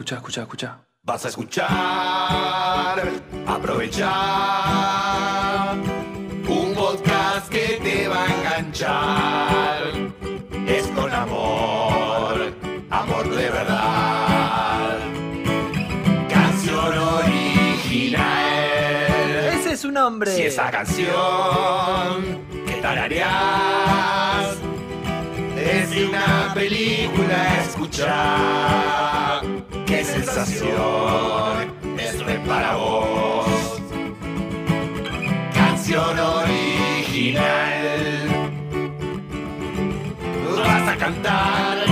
Escucha, escucha, escucha. Vas a escuchar, aprovechar un podcast que te va a enganchar. Es con amor, amor de verdad. Canción original. Ese es su nombre. Si esa canción que tarareás es una película escuchar. Qué sensación es para vos. Canción original. Vas a cantar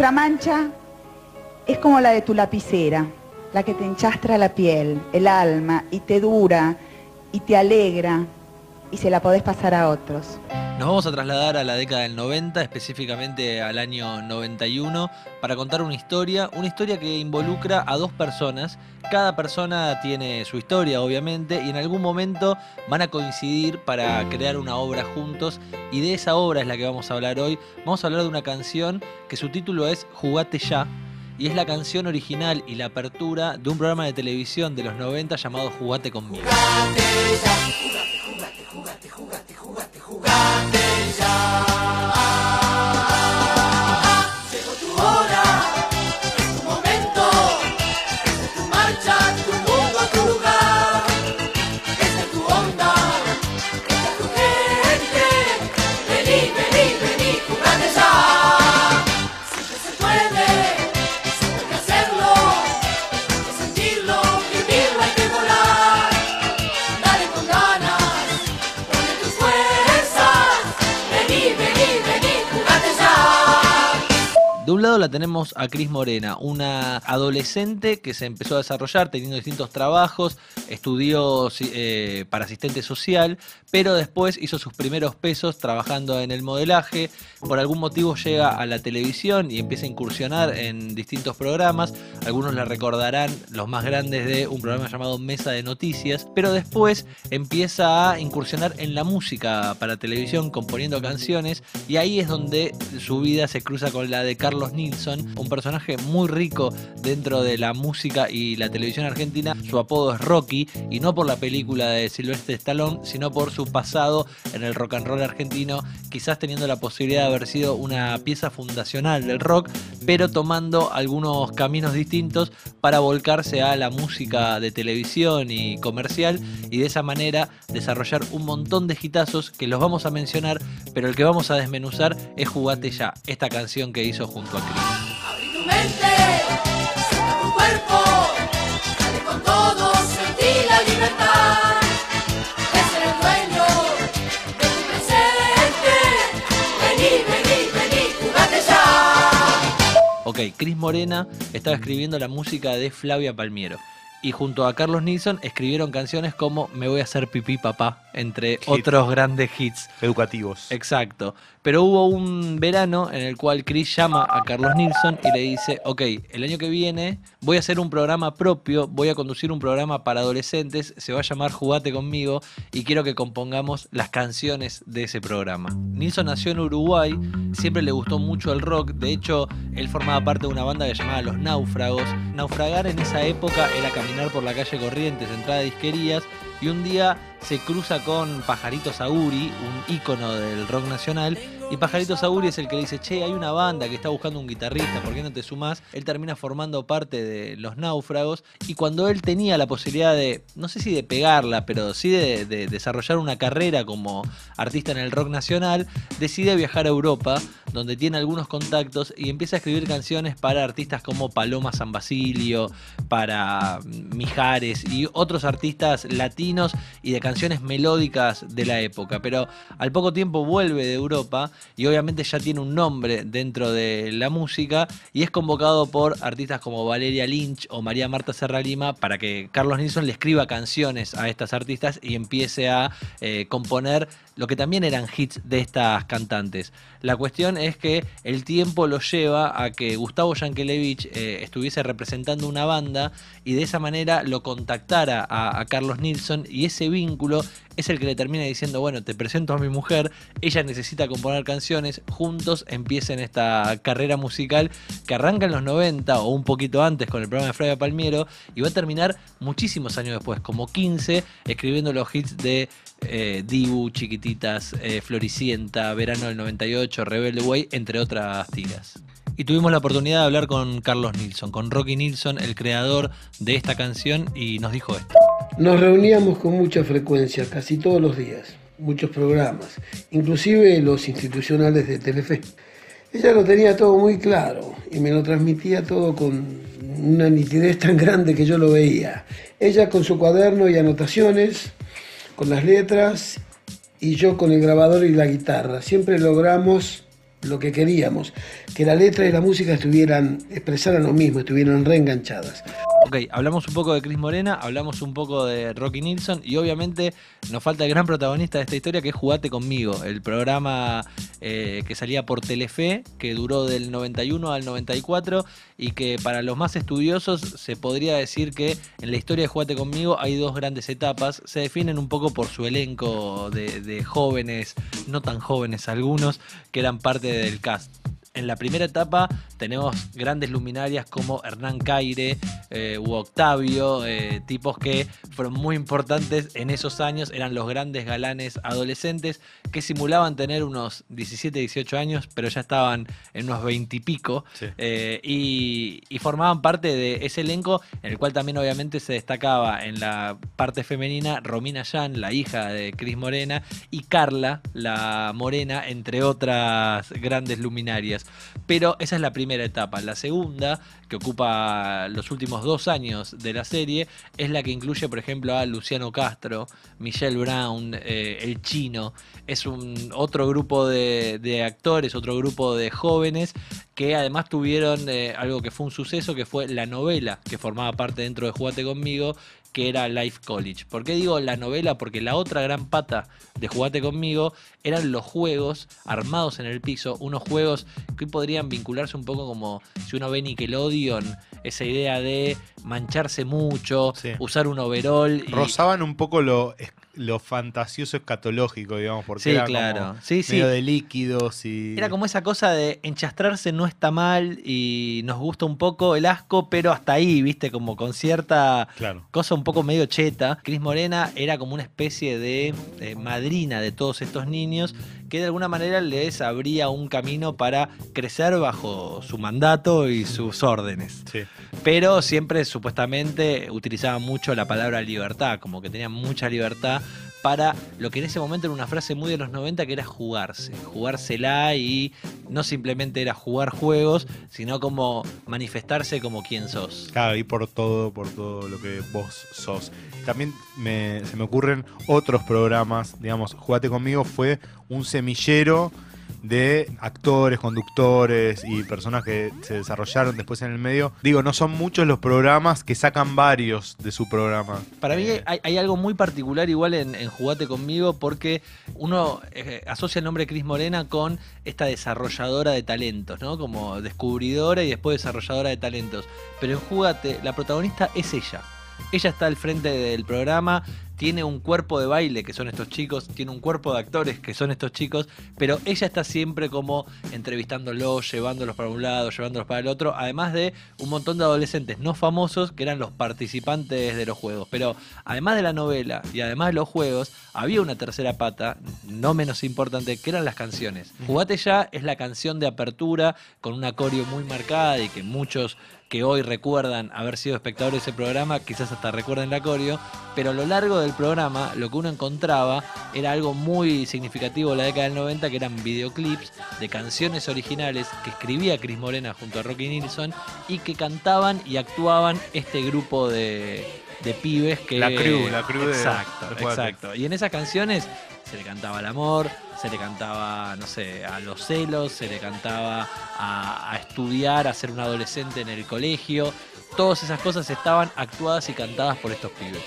Nuestra mancha es como la de tu lapicera, la que te enchastra la piel, el alma, y te dura, y te alegra, y se la podés pasar a otros. Nos vamos a trasladar a la década del 90, específicamente al año 91, para contar una historia, una historia que involucra a dos personas. Cada persona tiene su historia, obviamente, y en algún momento van a coincidir para crear una obra juntos, y de esa obra es la que vamos a hablar hoy. Vamos a hablar de una canción que su título es Jugate ya. Y es la canción original y la apertura de un programa de televisión de los 90 llamado Jugate conmigo. Llegó a Cris Morena, una adolescente que se empezó a desarrollar teniendo distintos trabajos, estudió eh, para asistente social, pero después hizo sus primeros pesos trabajando en el modelaje, por algún motivo llega a la televisión y empieza a incursionar en distintos programas, algunos la recordarán los más grandes de un programa llamado Mesa de Noticias, pero después empieza a incursionar en la música para televisión componiendo canciones y ahí es donde su vida se cruza con la de Carlos Nilsson, un personaje muy rico dentro de la música y la televisión argentina. Su apodo es Rocky y no por la película de Sylvester Stallone, sino por su pasado en el rock and roll argentino, quizás teniendo la posibilidad de haber sido una pieza fundacional del rock, pero tomando algunos caminos distintos para volcarse a la música de televisión y comercial y de esa manera desarrollar un montón de hitazos que los vamos a mencionar, pero el que vamos a desmenuzar es Jugate ya, esta canción que hizo junto a Chris. Con sentí la libertad. Ok, Cris Morena estaba escribiendo la música de Flavia Palmiero. Y junto a Carlos Nilsson escribieron canciones como Me voy a hacer pipí papá, entre otros grandes hits. Educativos. Exacto. Pero hubo un verano en el cual Chris llama a Carlos Nilsson y le dice, ok, el año que viene voy a hacer un programa propio, voy a conducir un programa para adolescentes, se va a llamar Jugate conmigo y quiero que compongamos las canciones de ese programa. Nilsson nació en Uruguay, siempre le gustó mucho el rock, de hecho él formaba parte de una banda que llamaba Los Náufragos. Naufragar en esa época era caminar por la calle Corrientes, entrar a disquerías y un día se cruza con Pajarito Sauri, un ícono del rock nacional, y Pajarito Sauri es el que le dice, che, hay una banda que está buscando un guitarrista, ¿por qué no te sumás? Él termina formando parte de Los Náufragos, y cuando él tenía la posibilidad de, no sé si de pegarla, pero sí de, de desarrollar una carrera como artista en el rock nacional, decide viajar a Europa, donde tiene algunos contactos, y empieza a escribir canciones para artistas como Paloma San Basilio, para Mijares y otros artistas latinos y de canciones melódicas de la época, pero al poco tiempo vuelve de Europa y obviamente ya tiene un nombre dentro de la música y es convocado por artistas como Valeria Lynch o María Marta Serra Lima para que Carlos Nilsson le escriba canciones a estas artistas y empiece a eh, componer lo que también eran hits de estas cantantes. La cuestión es que el tiempo lo lleva a que Gustavo Yankelevich eh, estuviese representando una banda y de esa manera lo contactara a, a Carlos Nilsson y ese vínculo es el que le termina diciendo, bueno, te presento a mi mujer, ella necesita componer canciones, juntos empiecen esta carrera musical que arranca en los 90 o un poquito antes con el programa de Flavia Palmiero y va a terminar muchísimos años después, como 15, escribiendo los hits de eh, Dibu, Chiquititas, eh, Floricienta, Verano del 98, Rebelde Way, entre otras tiras. Y tuvimos la oportunidad de hablar con Carlos Nilsson, con Rocky Nilsson, el creador de esta canción, y nos dijo esto. Nos reuníamos con mucha frecuencia, casi todos los días, muchos programas, inclusive los institucionales de Telefe. Ella lo tenía todo muy claro y me lo transmitía todo con una nitidez tan grande que yo lo veía. Ella con su cuaderno y anotaciones, con las letras y yo con el grabador y la guitarra. Siempre logramos lo que queríamos, que la letra y la música estuvieran, expresaran lo mismo, estuvieran reenganchadas. Ok, hablamos un poco de Cris Morena, hablamos un poco de Rocky Nilsson y obviamente nos falta el gran protagonista de esta historia que es Jugate conmigo, el programa eh, que salía por Telefe, que duró del 91 al 94 y que para los más estudiosos se podría decir que en la historia de Jugate conmigo hay dos grandes etapas, se definen un poco por su elenco de jóvenes, no tan jóvenes algunos, que eran parte del cast. En la primera etapa tenemos grandes luminarias como Hernán Caire eh, u Octavio, eh, tipos que fueron muy importantes en esos años, eran los grandes galanes adolescentes que simulaban tener unos 17, 18 años, pero ya estaban en unos 20 y pico, Sí. eh, y, y formaban parte de ese elenco en el cual también obviamente se destacaba en la parte femenina Romina Yan, la hija de Cris Morena, y Carla, la morena, entre otras grandes luminarias. Pero esa es la primera etapa. La segunda, que ocupa los últimos dos años de la serie, es la que incluye, por ejemplo, a Luciano Castro, Michelle Brown, eh, El Chino. Es un otro grupo de, de actores, otro grupo de jóvenes que además tuvieron eh, algo que fue un suceso, que fue la novela que formaba parte dentro de Jugate conmigo, que era Life College. ¿Por qué digo la novela? Porque la otra gran pata de Jugate conmigo eran los juegos armados en el piso, unos juegos que podrían vincularse un poco como si uno ve Nickelodeon, esa idea de mancharse mucho, Sí. usar un overall. y- Rozaban un poco lo, lo fantasioso escatológico, digamos, porque Sí, era claro. como Sí, sí. medio de líquidos y... Era como esa cosa de enchastrarse no está mal y nos gusta un poco el asco, pero hasta ahí, viste, como con cierta Claro. cosa un poco medio cheta. Cris Morena era como una especie de eh, madrina de todos estos niños que de alguna manera les abría un camino para crecer bajo su mandato y sus órdenes. Sí. Pero siempre supuestamente utilizaban mucho la palabra libertad, como que tenían mucha libertad para lo que en ese momento era una frase muy de los 90 que era jugarse, jugársela y no simplemente era jugar juegos, sino como manifestarse como quien sos. Claro, y por todo, por todo lo que vos sos. También me- se me ocurren otros programas, digamos, Jugate conmigo fue un semillero de actores, conductores y personas que se desarrollaron después en el medio. Digo, no son muchos los programas que sacan varios de su programa. Para mí Eh, hay, hay algo muy particular igual en, en Jugate conmigo porque uno eh, asocia el nombre Cris Morena con esta desarrolladora de talentos, ¿no? Como descubridora y después desarrolladora de talentos. Pero en Jugate la protagonista es ella. Ella está al frente del programa, tiene un cuerpo de baile, que son estos chicos, tiene un cuerpo de actores, que son estos chicos, pero ella está siempre como entrevistándolos, llevándolos para un lado, llevándolos para el otro, además de un montón de adolescentes no famosos que eran los participantes de los juegos. Pero además de la novela y además de los juegos, había una tercera pata, no menos importante, que eran las canciones. Jugate ya es la canción de apertura con una coreo muy marcada y que muchos que hoy recuerdan haber sido espectadores de ese programa, quizás hasta recuerden la coreo, pero a lo largo del programa lo que uno encontraba era algo muy significativo de la década del 90, que eran videoclips de canciones originales que escribía Cris Morena junto a Rocky Nilsson y que cantaban y actuaban este grupo de, de pibes que. La crew, la crew Exacto, de exacto. Y en esas canciones se le cantaba al amor, se le cantaba, no sé, a los celos, se le cantaba a, a estudiar, a ser un adolescente en el colegio. Todas esas cosas estaban actuadas y cantadas por estos pibes.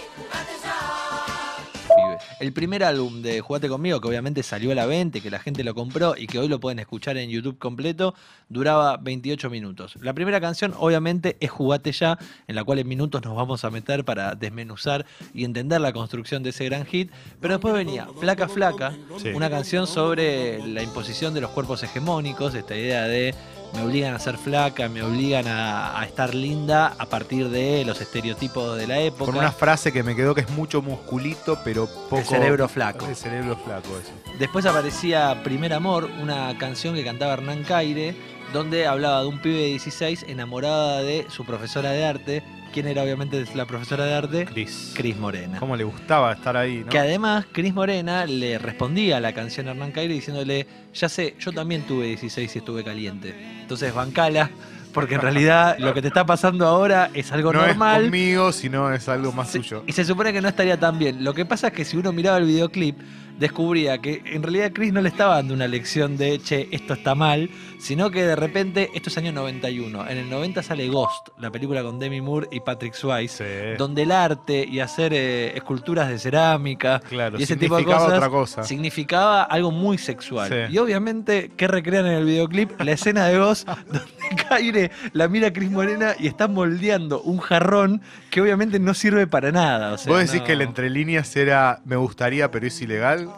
El primer álbum de Jugate conmigo, que obviamente salió a la venta, que la gente lo compró y que hoy lo pueden escuchar en YouTube completo, duraba 28 minutos. La primera canción, obviamente, es Jugate ya, en la cual en minutos nos vamos a meter para desmenuzar y entender la construcción de ese gran hit. Pero después venía Flaca Flaca, Sí. una canción sobre la imposición de los cuerpos hegemónicos, esta idea de me obligan a ser flaca, me obligan a, a estar linda a partir de los estereotipos de la época. Con una frase que me quedó que es mucho musculito, pero poco. El cerebro flaco. El cerebro flaco, eso. Después aparecía Primer Amor, una canción que cantaba Hernán Caire, donde hablaba de un pibe de 16 enamorada de su profesora de arte. ¿Quién era obviamente la profesora de arte? Cris. Cris Morena. ¿Cómo le gustaba estar ahí, no? Que además Cris Morena le respondía a la canción Hernán Caire diciéndole, ya sé, yo también tuve 16 y estuve caliente. Entonces bancala, porque en realidad lo que te está pasando ahora es algo no normal. es conmigo, sino es algo más Se- tuyo. Y se supone que no estaría tan bien. Lo que pasa es que si uno miraba el videoclip, descubría que en realidad Chris no le estaba dando una lección de, che, esto está mal, sino que de repente, esto es año 91. En el 90 sale Ghost, la película con Demi Moore y Patrick Swayze, Sí. donde el arte y hacer eh, esculturas de cerámica Claro, y ese tipo de significaba cosas otra cosa. significaba algo muy sexual. Sí. Y obviamente, ¿qué recrean en el videoclip? La escena de Ghost donde Caire la mira a Cris Morena y está moldeando un jarrón que obviamente no sirve para nada. o sea, ¿Vos decís no- que el entre líneas era me gustaría, pero es ilegal?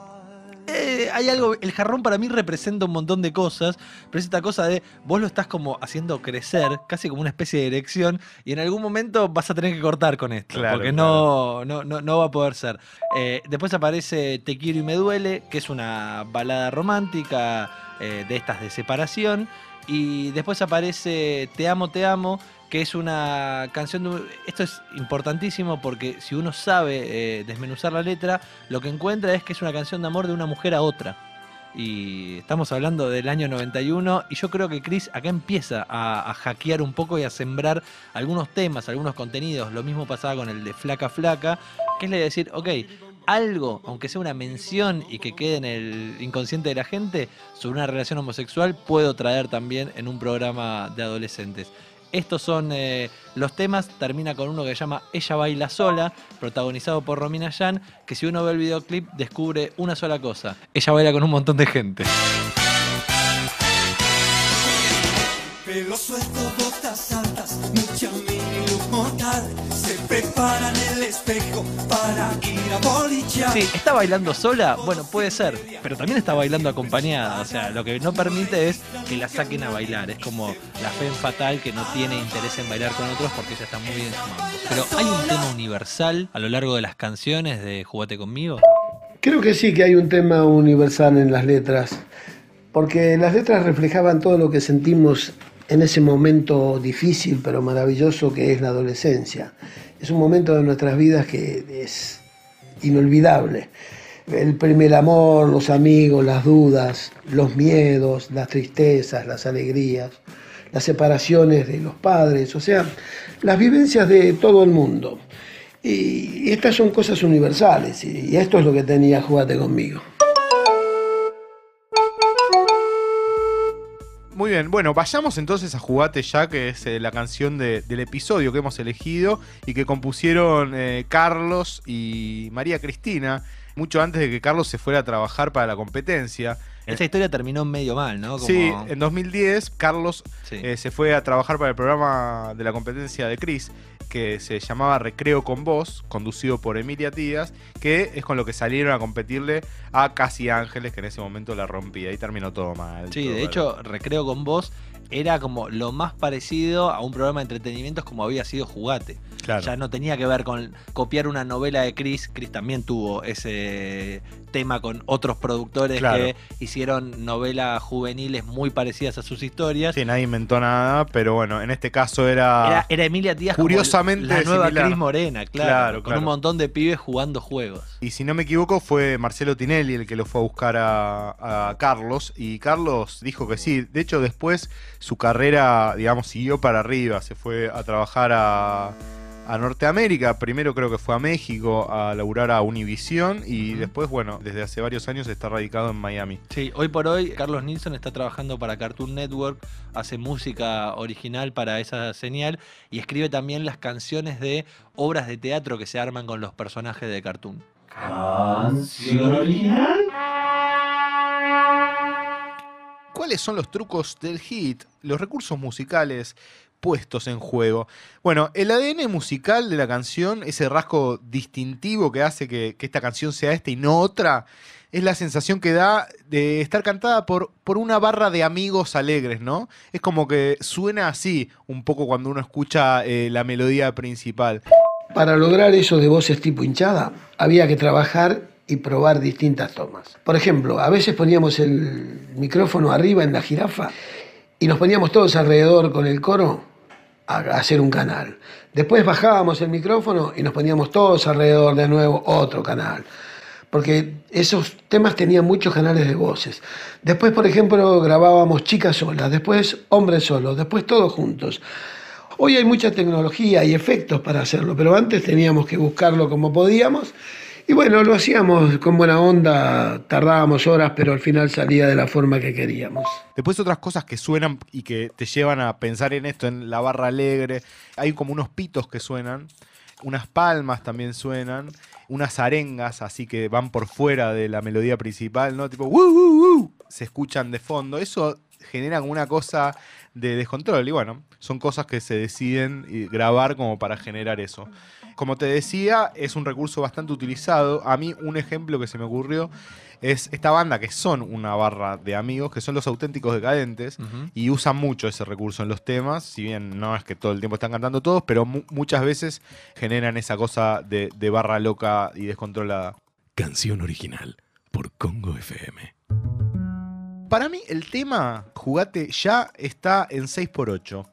Eh, hay algo, el jarrón para mí representa un montón de cosas, pero es esta cosa de vos lo estás como haciendo crecer, casi como una especie de erección, y en algún momento vas a tener que cortar con esto, Claro, porque no, no, no, no va a poder ser. Eh, después aparece Te quiero y me duele, que es una balada romántica eh, de estas de separación, y después aparece Te amo, te amo, que es una canción de... Esto es importantísimo porque si uno sabe eh, desmenuzar la letra, lo que encuentra es que es una canción de amor de una mujer a otra. Y estamos hablando del año 91 y yo creo que Chris acá empieza a, a hackear un poco y a sembrar algunos temas, algunos contenidos. Lo mismo pasaba con el de Flaca Flaca, que es le decir, ok, algo, aunque sea una mención y que quede en el inconsciente de la gente, sobre una relación homosexual, puedo traer también en un programa de adolescentes. Estos son eh, los temas, termina con uno que se llama Ella baila sola, protagonizado por Romina Yan, que si uno ve el videoclip descubre una sola cosa, ella baila con un montón de gente. Sí, ¿está bailando sola? Bueno, puede ser, pero también está bailando acompañada. O sea, lo que no permite es que la saquen a bailar. Es como la fe fatal que no tiene interés en bailar con otros porque ella está muy bien en su mambo. Pero hay un tema universal a lo largo de las canciones de Jugate conmigo. Creo que sí que hay un tema universal en las letras, porque las letras reflejaban todo lo que sentimos en ese momento difícil pero maravilloso que es la adolescencia. Es un momento de nuestras vidas que es inolvidable. El primer amor, los amigos, las dudas, los miedos, las tristezas, las alegrías, las separaciones de los padres, o sea, las vivencias de todo el mundo. Y estas son cosas universales y esto es lo que tenía Jugate conmigo. Bueno, vayamos entonces a Jugate ya, que es eh, la canción de- del episodio que hemos elegido y que compusieron eh, Carlos y María Cristina, mucho antes de que Carlos se fuera a trabajar para la competencia. Esa historia terminó medio mal, ¿no? Como- Sí, en 2010 Carlos Sí. eh, se fue a trabajar para el programa de la competencia de Chris, que se llamaba Recreo con Voz, conducido por Emilia Díaz, que es con lo que salieron a competirle a Casi Ángeles, que en ese momento la rompía. Ahí terminó todo mal. Sí, todo de mal. hecho, Recreo con Vos era como lo más parecido a un programa de entretenimientos como había sido Jugate. Claro. Ya no tenía que ver con copiar una novela de Chris. Chris también tuvo ese tema con otros productores Claro. que hicieron novelas juveniles muy parecidas a sus historias. Sí, nadie inventó nada, pero bueno, en este caso era. Era, era Emilia Díaz como Curiosamente la nueva similar. Cris Morena, claro, Claro, con claro. un montón de pibes jugando juegos. Y si no me equivoco, fue Marcelo Tinelli el que lo fue a buscar a, a Carlos. Y Carlos dijo que sí. De hecho, después su carrera, digamos, siguió para arriba. Se fue a trabajar a, a Norteamérica. Primero creo que fue a México a laburar a Univision y después, bueno, desde hace varios años está radicado en Miami. Sí, hoy por hoy Carlos Nilsson está trabajando para Cartoon Network, hace música original para esa señal y escribe también las canciones de obras de teatro que se arman con los personajes de Cartoon. ¿Cuáles son los trucos del hit? Los recursos musicales puestos en juego. Bueno, el ADN musical de la canción, ese rasgo distintivo que hace que, esta canción sea esta y no otra, es la sensación que da de estar cantada por, por una barra de amigos alegres, ¿no? Es como que suena así un poco cuando uno escucha eh, la melodía principal. Para lograr eso de voces tipo hinchada, había que trabajar y probar distintas tomas. Por ejemplo, a veces poníamos el micrófono arriba en la jirafa y nos poníamos todos alrededor con el coro a hacer un canal. Después bajábamos el micrófono y nos poníamos todos alrededor de nuevo otro canal. Porque esos temas tenían muchos canales de voces. Después, por ejemplo, grabábamos chicas solas, después hombres solos, después todos juntos. Hoy hay mucha tecnología y efectos para hacerlo, pero antes teníamos que buscarlo como podíamos. Y bueno, lo hacíamos con buena onda, tardábamos horas, pero al final salía de la forma que queríamos. Después otras cosas que suenan y que te llevan a pensar en esto, en la barra alegre. Hay como unos pitos que suenan, unas palmas también suenan, unas arengas así que van por fuera de la melodía principal, ¿no? Tipo, "Woo, woo, woo", se escuchan de fondo. Eso genera una cosa de descontrol y bueno, son cosas que se deciden grabar como para generar eso. Como te decía, es un recurso bastante utilizado. A mí un ejemplo que se me ocurrió es esta banda que son una barra de amigos, que son los auténticos decadentes, y usan mucho ese recurso en los temas, si bien no es que todo el tiempo están cantando todos, pero mu- muchas veces generan esa cosa de, de barra loca y descontrolada. Canción original por Congo FM. Para mí el tema Jugate ya está en 6x8.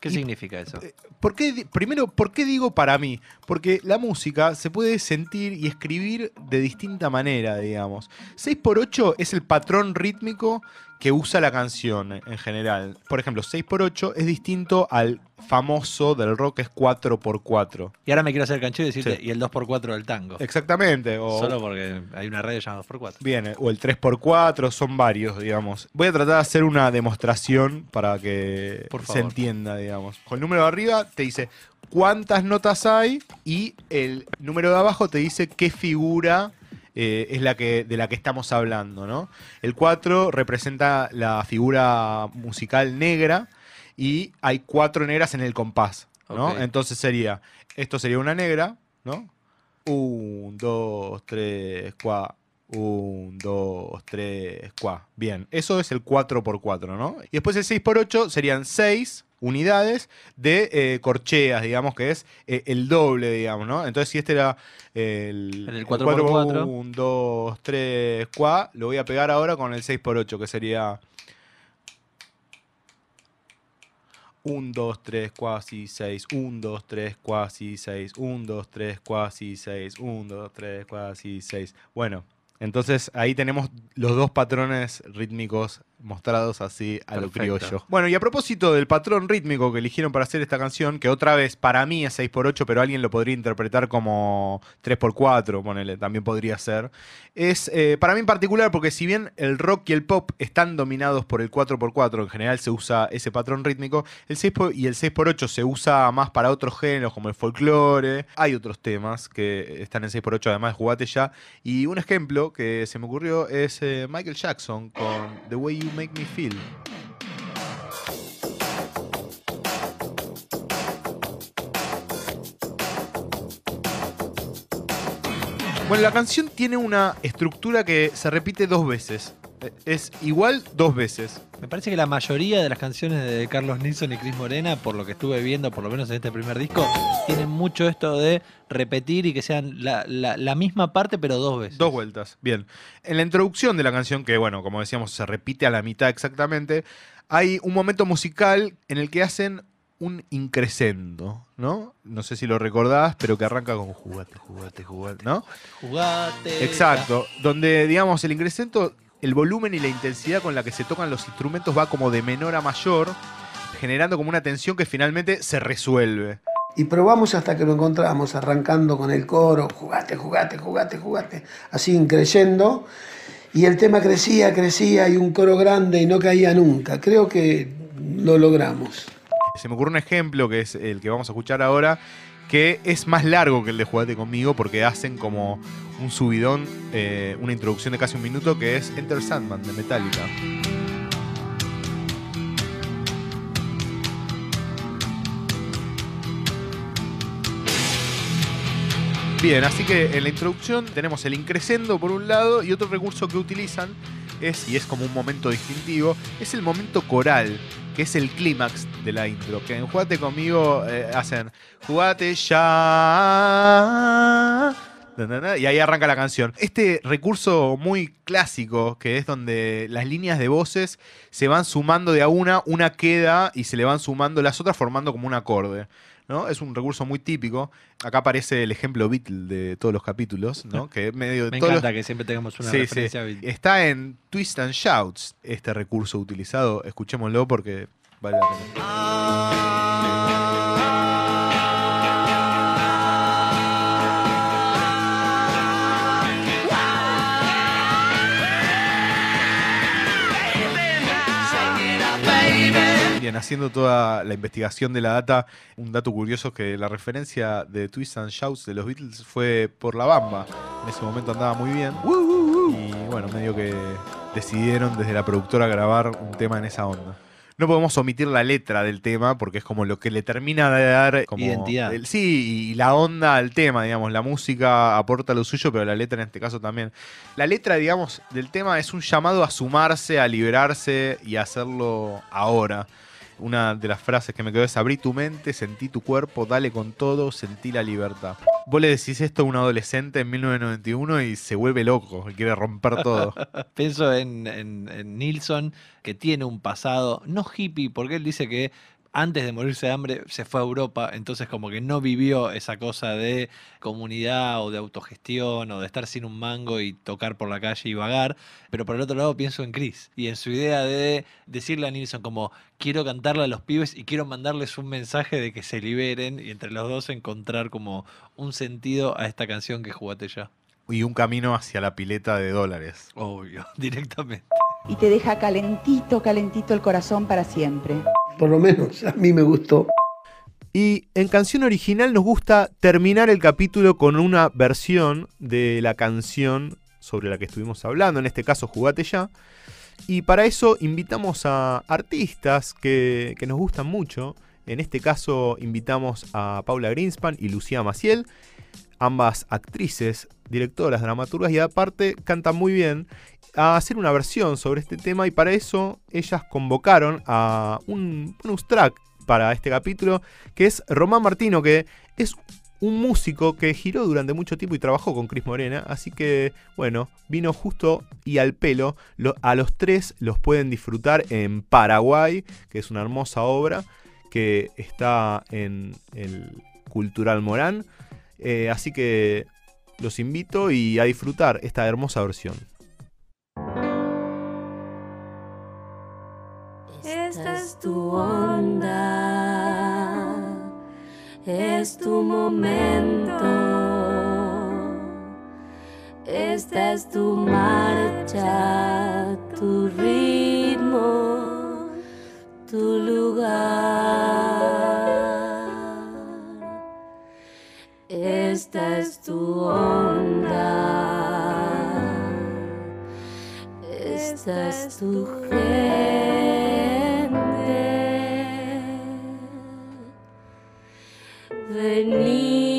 ¿Qué Y- significa eso? ¿Por qué di- primero, ¿por qué digo para mí? Porque la música se puede sentir y escribir de distinta manera, digamos. 6x8 es el patrón rítmico que usa la canción en general. Por ejemplo, 6x8 es distinto al famoso del rock que es 4x4. Y ahora me quiero hacer canchero y decirte, Sí. y el 2x4 del tango. Exactamente. O, Solo porque hay una radio llamada 2x4. Bien, o el 3x4, son varios, digamos. Voy a tratar de hacer una demostración para que Por se entienda, digamos. Con el número de arriba te dice cuántas notas hay y el número de abajo te dice qué figura eh, es la que, de la que estamos hablando, ¿no? El 4 representa la figura musical negra y hay cuatro negras en el compás, ¿no? Ok. Entonces sería, esto sería una negra, ¿no? Un, dos, tres, cuatro. Un, dos, tres, cuatro. Bien, eso es el 4x4, ¿no? Y después el 6x8 serían 6 unidades de eh, corcheas, digamos, que es eh, el doble, digamos, ¿no? Entonces, si este era el, El 4x4. 1, 2, 3, 4, lo voy a pegar ahora con el 6x8, que sería 1, 2, 3, 4, 6, 1, 2, 3, 4, 6, 1, 2, 3, 4, 6, 1, 2, 3, 4, 6. Bueno, entonces ahí tenemos los dos patrones rítmicos mostrados así a lo criollo. Bueno, y a propósito del patrón rítmico que eligieron para hacer esta canción, que otra vez para mí es 6x8, pero alguien lo podría interpretar como 3x4, ponele, también podría ser. Es eh, para mí en particular porque si bien el rock y el pop están dominados por el 4x4, en general se usa ese patrón rítmico, el 6 por- y el 6x8 se usa más para otros géneros como el folclore. Hay otros temas que están en 6x8, además de Jugate Ya. Y un ejemplo que se me ocurrió es eh, Michael Jackson con The Way You Make Me Feel. Bueno, la canción tiene una estructura que se repite dos veces. Eh, Es igual dos veces. Me parece que la mayoría de las canciones de Carlos Nilsson y Cris Morena, por lo que estuve viendo, por lo menos en este primer disco, tienen mucho esto de repetir y que sean la, la- la misma parte, pero dos veces. Dos vueltas. Bien. En la introducción de la canción, que bueno, como decíamos, se repite a la mitad exactamente, hay un momento musical en el que hacen un increscendo, ¿no? No sé si lo recordás, pero que arranca con jugate, jugate, jugate, ¿no? Jugate. Exacto. Donde, digamos, el increscento, el volumen y la intensidad con la que se tocan los instrumentos va como de menor a mayor, generando como una tensión que finalmente se resuelve. Y probamos hasta que lo encontramos, arrancando con el coro, jugate, jugate, jugate, jugate, así creyendo. Y el tema crecía, crecía, y un coro grande y no caía nunca. Creo que lo logramos. Se me ocurre un ejemplo que es el que vamos a escuchar ahora, que es más largo que el de Jugate conmigo porque hacen como un subidón, eh, una introducción de casi un minuto que es Enter Sandman de Metallica. Bien, así que en la introducción tenemos el increscendo por un lado y otro recurso que utilizan es, y es como un momento distintivo, es el momento coral, que es el clímax de la intro. Que en Jugate conmigo eh, hacen Jugate ya. Y ahí arranca la canción. Este recurso muy clásico, que es donde las líneas de voces se van sumando de a una, una queda y se le van sumando las otras formando como un acorde. ¿No? Es un recurso muy típico. Acá aparece el ejemplo Beatle de todos los capítulos, ¿no? Que es medio de Me todos los- encanta que siempre tengamos una Sí, sí. referencia a Bill. Está en Twist and Shouts este recurso utilizado. Escuchémoslo porque vale la pena. Bien, haciendo toda la investigación de la data, un dato curioso es que la referencia de Twist and Shouts de los Beatles fue por la bamba. En ese momento andaba muy bien. Y bueno, medio que decidieron desde la productora grabar un tema en esa onda. No podemos omitir la letra del tema porque es como lo que le termina de dar como Identidad. el- sí, y la onda al tema, digamos. La música aporta lo suyo, pero la letra en este caso también. La letra, digamos, del tema es un llamado a sumarse, a liberarse y a hacerlo ahora. Una de las frases que me quedó es abrí tu mente, sentí tu cuerpo, dale con todo, sentí la libertad. Vos le decís esto a un adolescente en 1991 y se vuelve loco, y quiere romper todo. Pienso en, en- en Nilsson, que tiene un pasado, no hippie, porque él dice que antes de morirse de hambre se fue a Europa, entonces como que no vivió esa cosa de comunidad o de autogestión o de estar sin un mango y tocar por la calle y vagar. Pero por el otro lado pienso en Chris y en su idea de decirle a Nilsson como quiero cantarle a los pibes y quiero mandarles un mensaje de que se liberen y entre los dos encontrar como un sentido a esta canción que jugaste ya. Y un camino hacia la pileta de dólares. Obvio, directamente. Y te deja calentito, calentito el corazón para siempre. Por lo menos a mí me gustó. Y en canción original nos gusta terminar el capítulo con una versión de la canción sobre la que estuvimos hablando, en este caso Jugate ya. Y para eso invitamos a artistas que, que nos gustan mucho. En este caso invitamos a Paula Greenspan y Lucía Maciel, ambas actrices, directoras, dramaturgas y aparte cantan muy bien, a hacer una versión sobre este tema y para eso ellas convocaron a un bonus track para este capítulo que es Román Martino, que es un músico que giró durante mucho tiempo y trabajó con Cris Morena, así que bueno, vino justo y al pelo. Lo- a los tres los pueden disfrutar en Paraguay, que es una hermosa obra que está en el Cultural Morán. Eh, así que los invito y a disfrutar esta hermosa versión. Esta es tu onda, es tu momento, esta es tu marcha, tu ritmo, tu lugar. Esta es tu onda, esta es tu gente. Vení,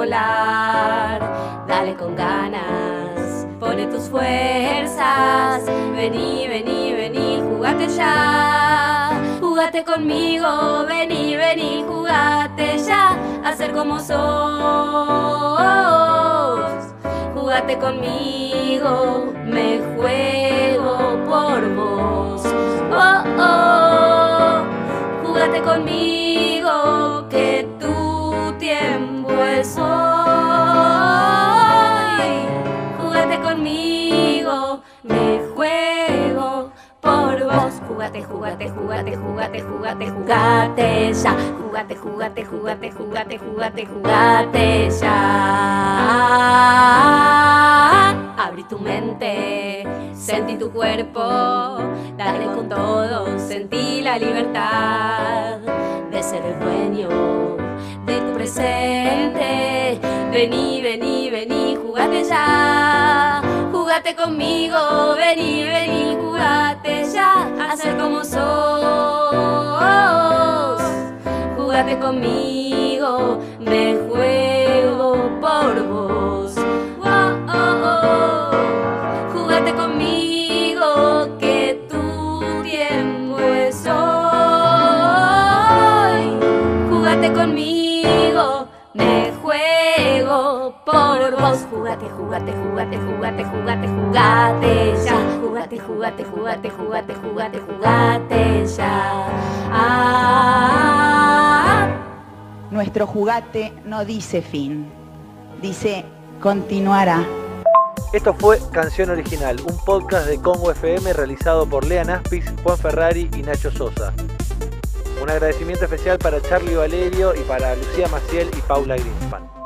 volar, dale con ganas, pone tus fuerzas, vení, vení, vení, jugate ya, jugate conmigo, vení, vení, jugate ya, a ser como sos, jugate conmigo, me juego por vos. Jugate, jugate, jugate, jugate, ya. Jugate, jugate, jugate, jugate, jugate, jugate ya. Abrí tu mente, sentí tu cuerpo, dale con todo, sentí la libertad de ser el dueño de tu presente. Vení, vení, vení, jugate ya. Jugate conmigo, vení, vení, jugate ya. A ser como sos. Jugate conmigo, me juego Jugate, jugate, jugate, jugate, jugate, jugate ya. Jugate, jugate, jugate, jugate, jugate, jugate ya. Ah, Nuestro jugate no dice fin, dice continuará. Esto fue Canción Original, un podcast de Congo FM realizado por Lea Naspis, Juan Ferrari y Nacho Sosa. Un agradecimiento especial para Charlie Valerio y para Lucía Maciel y Paula Greenspan.